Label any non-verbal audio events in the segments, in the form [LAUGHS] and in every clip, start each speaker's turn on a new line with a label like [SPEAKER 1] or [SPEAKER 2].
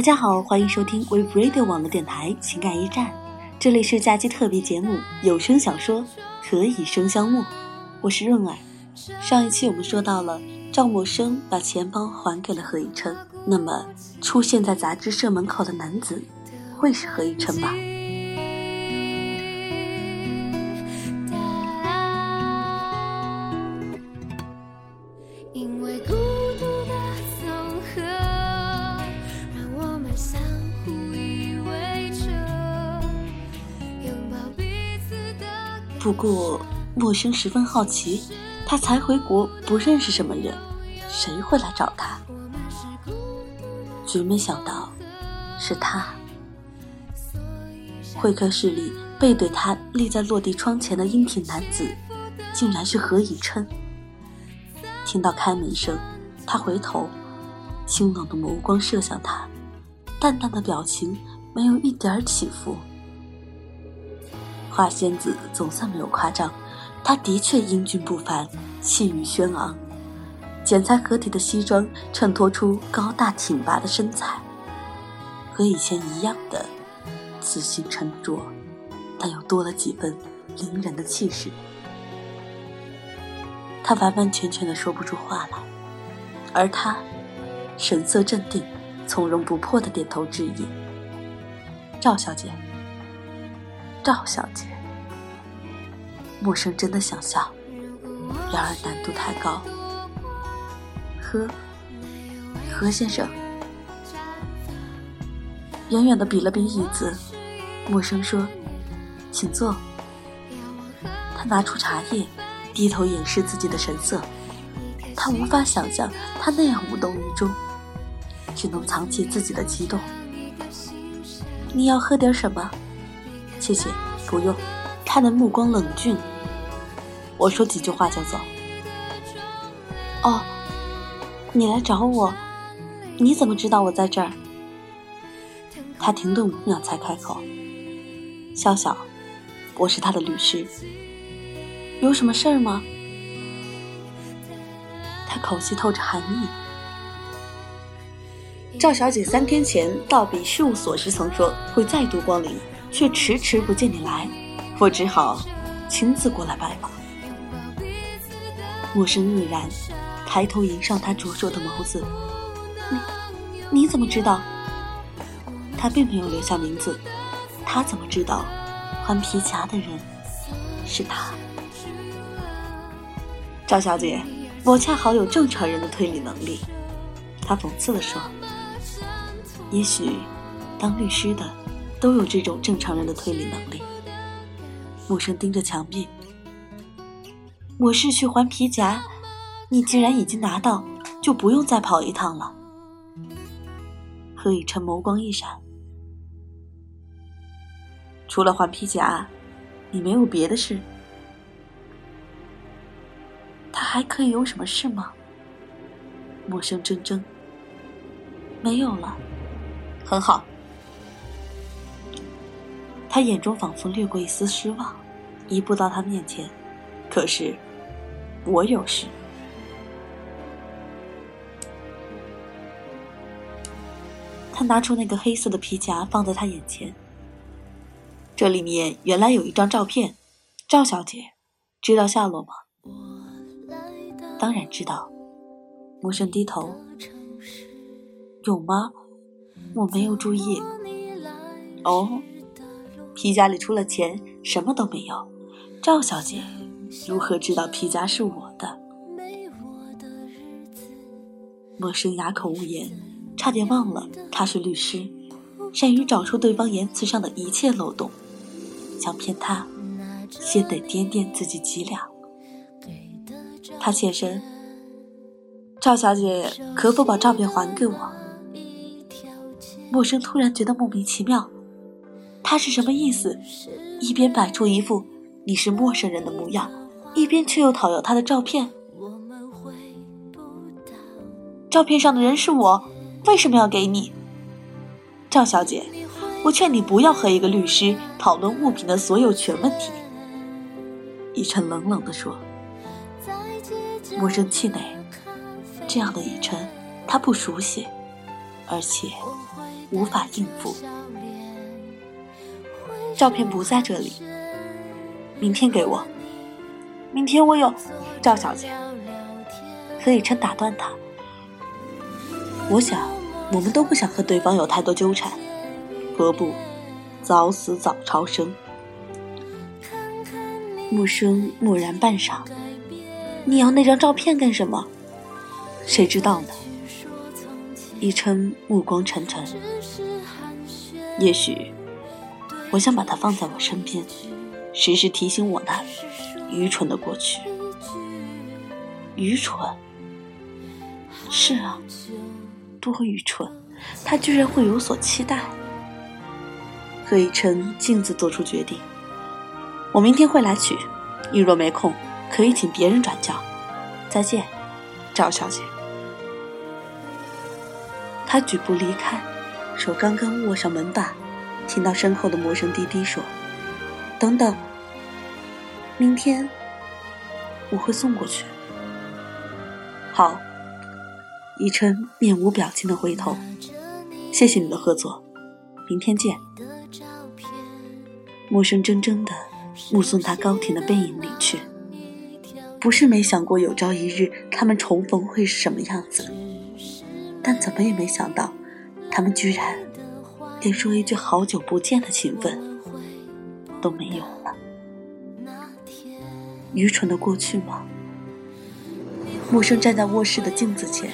[SPEAKER 1] 大家好，欢迎收听 We Radio 网络电台情感驿站，这里是假期特别节目有声小说《可以生香木》，我是润儿。上一期我们说到了赵默笙把钱包还给了何以琛，那么出现在杂志社门口的男子会是何以琛吧？不过默笙十分好奇，他才回国，不认识什么人，谁会来找他？
[SPEAKER 2] 我们是孤
[SPEAKER 1] 绝没想到，是他。会客室里背对他立在落地窗前的英挺男子，竟然是何以琛。听到开门声，他回头，清冷的眸光射向他，淡淡的表情没有一点儿起伏。花仙子总算没有夸张，她的确英俊不凡，气宇轩昂，剪裁合体的西装衬托出高大挺拔的身材，和以前一样的自信沉着，但又多了几分凌人的气势。他完完全全的说不出话来，而他神色镇定，从容不迫的点头致意。赵小姐，赵小姐，陌生真的想笑，然而难度太高。何何先生，远远的比了比椅子，陌生说：“请坐。”他拿出茶叶，低头掩饰自己的神色。他无法想象他那样无动于衷，只能藏起自己的激动。你要喝点什么？谢谢，不用。他的目光冷峻。我说几句话就走。哦，你来找我？你怎么知道我在这儿？他停顿五秒才开口：“潇潇，我是他的律师。有什么事儿吗？”他口气透着寒意。赵小姐三天前到彼事务所时曾说会再度光临，却迟迟不见你来，我只好亲自过来拜访。陌生愕然，抬头迎上他灼灼的眸子：“你你怎么知道？”他并没有留下名字，他怎么知道还皮夹的人是他？赵小姐，我恰好有正常人的推理能力。他讽刺地说：“也许，当律师的都有这种正常人的推理能力。”陌生盯着墙壁：“我是去还皮夹，你既然已经拿到，就不用再跑一趟了。”何以琛眸光一闪。除了还皮夹，你没有别的事？他还可以有什么事吗？陌生怔怔，没有了，很好。他眼中仿佛掠过一丝失望，移步到他面前。可是，我有事。他拿出那个黑色的皮夹，放在他眼前。这里面原来有一张照片，赵小姐，知道下落吗？当然知道。陌生低头，有吗？我没有注意。哦，皮夹里除了钱什么都没有。赵小姐如何知道皮夹是我的？陌生哑口无言，差点忘了他是律师，善于找出对方言辞上的一切漏洞。想骗他，先得掂掂自己几两。他现身，赵小姐可否把照片还给我？陌生突然觉得莫名其妙，他是什么意思？一边摆出一副你是陌生人的模样，一边却又讨要他的照片。照片上的人是我，为什么要给你？赵小姐，我劝你不要和一个律师讨论物品的所有权问题。以琛冷冷地说：“莫生气馁，这样的以琛，他不熟悉，而且无法应付。照片不在这里，明天给我。明天我有，赵小姐。”何以琛打断他：“我想，我们都不想和对方有太多纠缠，何不早死早超生？”木生默然半晌，你要那张照片干什么？谁知道呢？一琛目光沉沉，也许我想把它放在我身边，时时提醒我那愚蠢的过去。愚蠢？是啊，多愚蠢！他居然会有所期待。何以琛径自做出决定。我明天会来取，你若没空，可以请别人转交。再见，赵小姐。他举步离开，手刚刚握上门把，听到身后的陌生滴滴说：“等等，明天我会送过去。”好，以琛面无表情的回头：“谢谢你的合作，明天见。”陌生怔怔的。目送他高挺的背影离去，不是没想过有朝一日他们重逢会是什么样子，但怎么也没想到，他们居然连说一句好久不见的情分都没有了。愚蠢的过去吗？默生站在卧室的镜子前，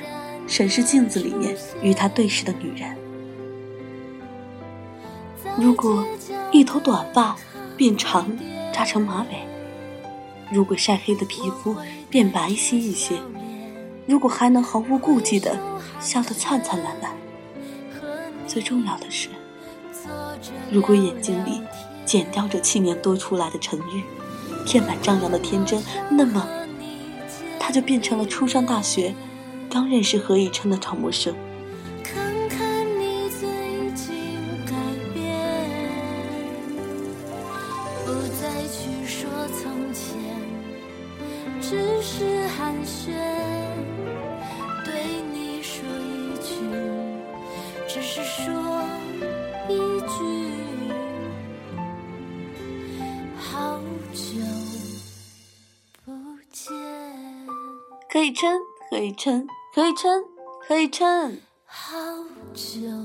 [SPEAKER 1] 审视镜子里面与他对视的女人。如果一头短发变长。扎成马尾。如果晒黑的皮肤变白皙一些，如果还能毫无顾忌的笑得灿灿烂烂，最重要的是，如果眼睛里剪掉这七年多出来的沉郁，填满张扬的天真，那么，他就变成了初上大学，刚认识何以琛的赵默生。何以琛，何以琛，何以琛，何以琛。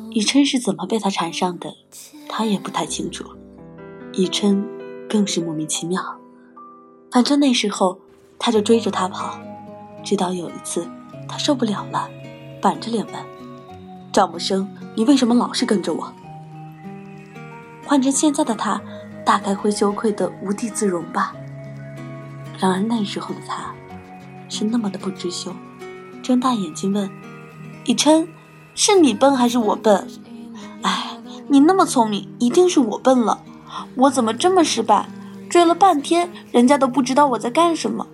[SPEAKER 1] 以琛是怎么被他缠上的，他也不太清楚。以琛更是莫名其妙。反正那时候他就追着他跑，直到有一次他受不了了，板着脸问：“赵默笙，你为什么老是跟着我？”换成现在的他，大概会羞愧的无地自容吧。然而那时候的他。是那么的不知羞，睁大眼睛问：“以琛，是你笨还是我笨？哎，你那么聪明，一定是我笨了。我怎么这么失败？追了半天，人家都不知道我在干什么。”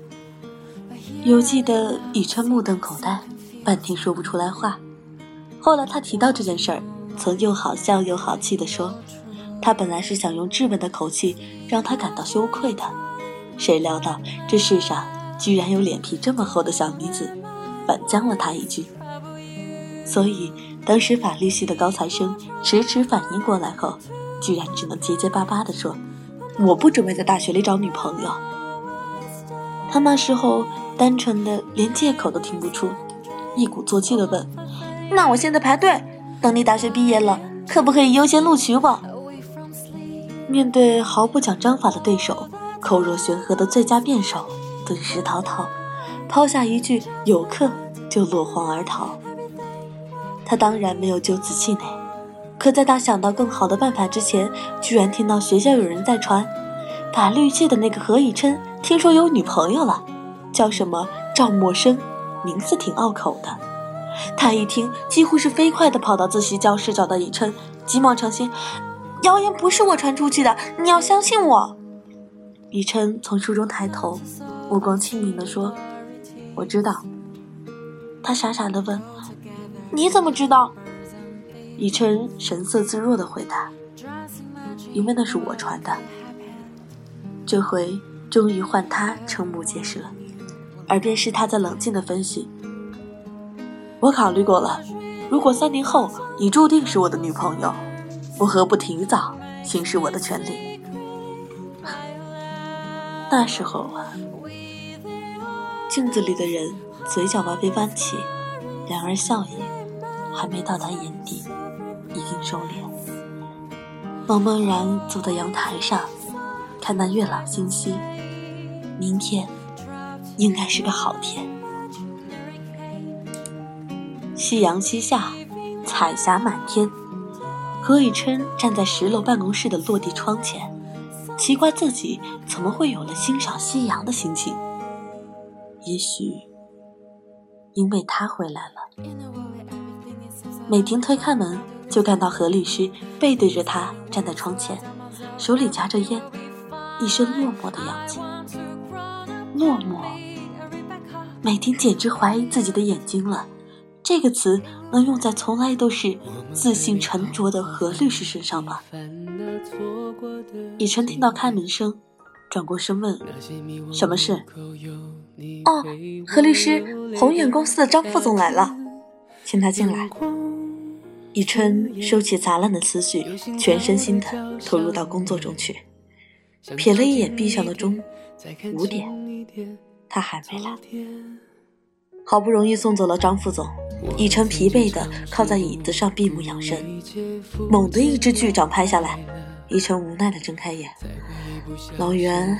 [SPEAKER 1] 犹记得以琛目瞪口呆，半天说不出来话。后来他提到这件事儿，曾又好笑又好气地说：“他本来是想用质问的口气让他感到羞愧的，谁料到这世上……”居然有脸皮这么厚的小女子，反将了他一句。所以当时法律系的高材生迟迟反应过来后，居然只能结结巴巴地说：“我不准备在大学里找女朋友。”他那时候单纯的连借口都听不出，一鼓作气地问：“那我现在排队，等你大学毕业了，可不可以优先录取我？”面对毫不讲章法的对手，口若悬河的最佳辩手。顿时逃逃，抛下一句“有课”就落荒而逃。他当然没有就此气馁，可在他想到更好的办法之前，居然听到学校有人在传，法律系的那个何以琛听说有女朋友了，叫什么赵默生，名字挺拗口的。他一听，几乎是飞快地跑到自习教室找到以琛，急忙澄清：“谣言不是我传出去的，你要相信我。”以琛从书中抬头。目光清明地说：“我知道。”他傻傻地问：“你怎么知道？”以琛神色自若地回答：“因为那是我传的。”这回
[SPEAKER 3] 终于换他瞠目结舌，耳边是他在冷静的分析：“我考虑过了，如果三年后你注定是我的女朋友，我何不提早行使我的权利？” [LAUGHS] 那时候啊，镜子里的人嘴角微微弯起，然而笑意还没到达眼底，已经收敛。茫茫然走在阳台上，看那月朗星稀。明天应该是个好天。夕阳西下，彩霞满天。何以琛站在十楼办公室的落地窗前，奇怪自己怎么会有了欣赏夕阳的心情。也许因为他回来了。美婷推开门。就看到何律师背对着他站在窗前，手里夹着烟，一身落寞的样子。落寞，美婷简直怀疑自己的眼睛了。这个词能用在从来都是自信沉着的何律师身上吗？以晨听到开门声，转过身问：“什么事？”
[SPEAKER 1] 哦，何律师，宏远公司的张副总来了，请他进来。
[SPEAKER 3] 以琛收起杂乱的思绪，全身心的投入到工作中去。瞥了一眼壁上的钟，五点，他还没来。好不容易送走了张副总，以琛疲惫的靠在椅子上闭目养神。猛地一只巨掌拍下来，以琛无奈的睁开眼。老袁。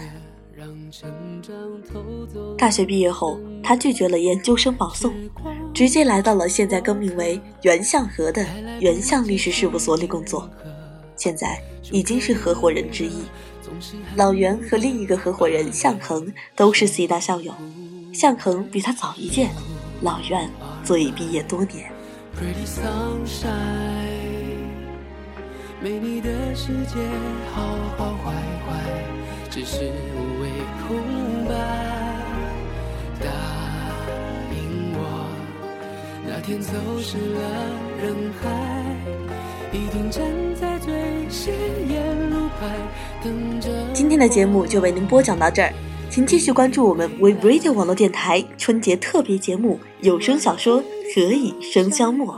[SPEAKER 3] 大学毕业后，他拒绝了研究生保送，直接来到了现在更名为袁向和的袁向律师事务所里工作。现在已经是合伙人之一。老袁和另一个合伙人向恒都是 C 大校友，向恒比他早一届，老袁则已毕业多年。只是无天走失了人海，一定站在最显眼路牌等着。今天的节目就为您播讲到这儿，请继续关注我们 We Radio 网络电台春节特别节目有声小说《何以笙箫默》，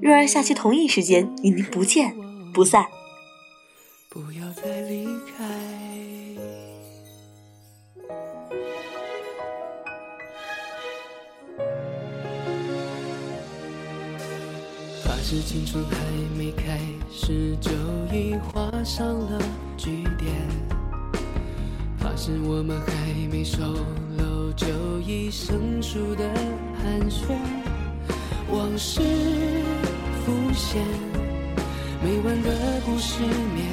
[SPEAKER 3] 月儿下期同一时间与您不见不散。不要再离开。是青春还没开始就已画上了句点，怕是我们还没熟络就已生疏的寒暄，往事浮现，没完的故事绵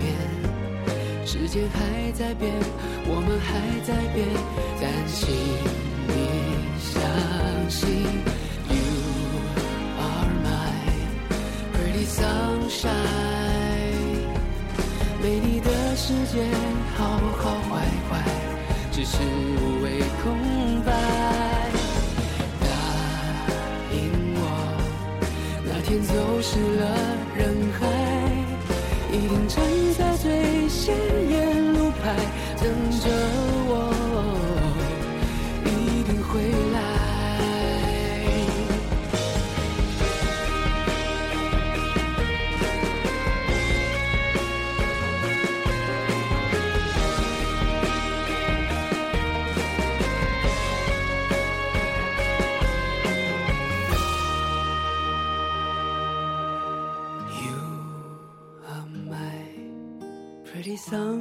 [SPEAKER 3] 绵，时间还在变，我们世界，好好坏坏，只是无谓空白。答应我，那天走失了人海，一定站在最显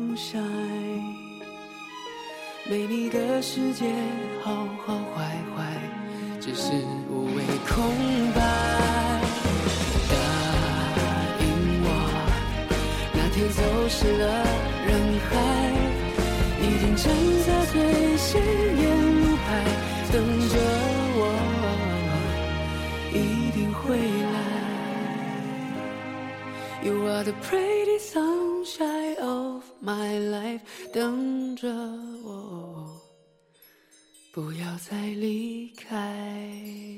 [SPEAKER 3] sunshine，美丽的世界，好好坏坏，只是无谓空白。答应我，那天走失了人海，一定站在最显眼路牌等着我，一定会来。You are the pretty sun。My life，等着我，不要再离开。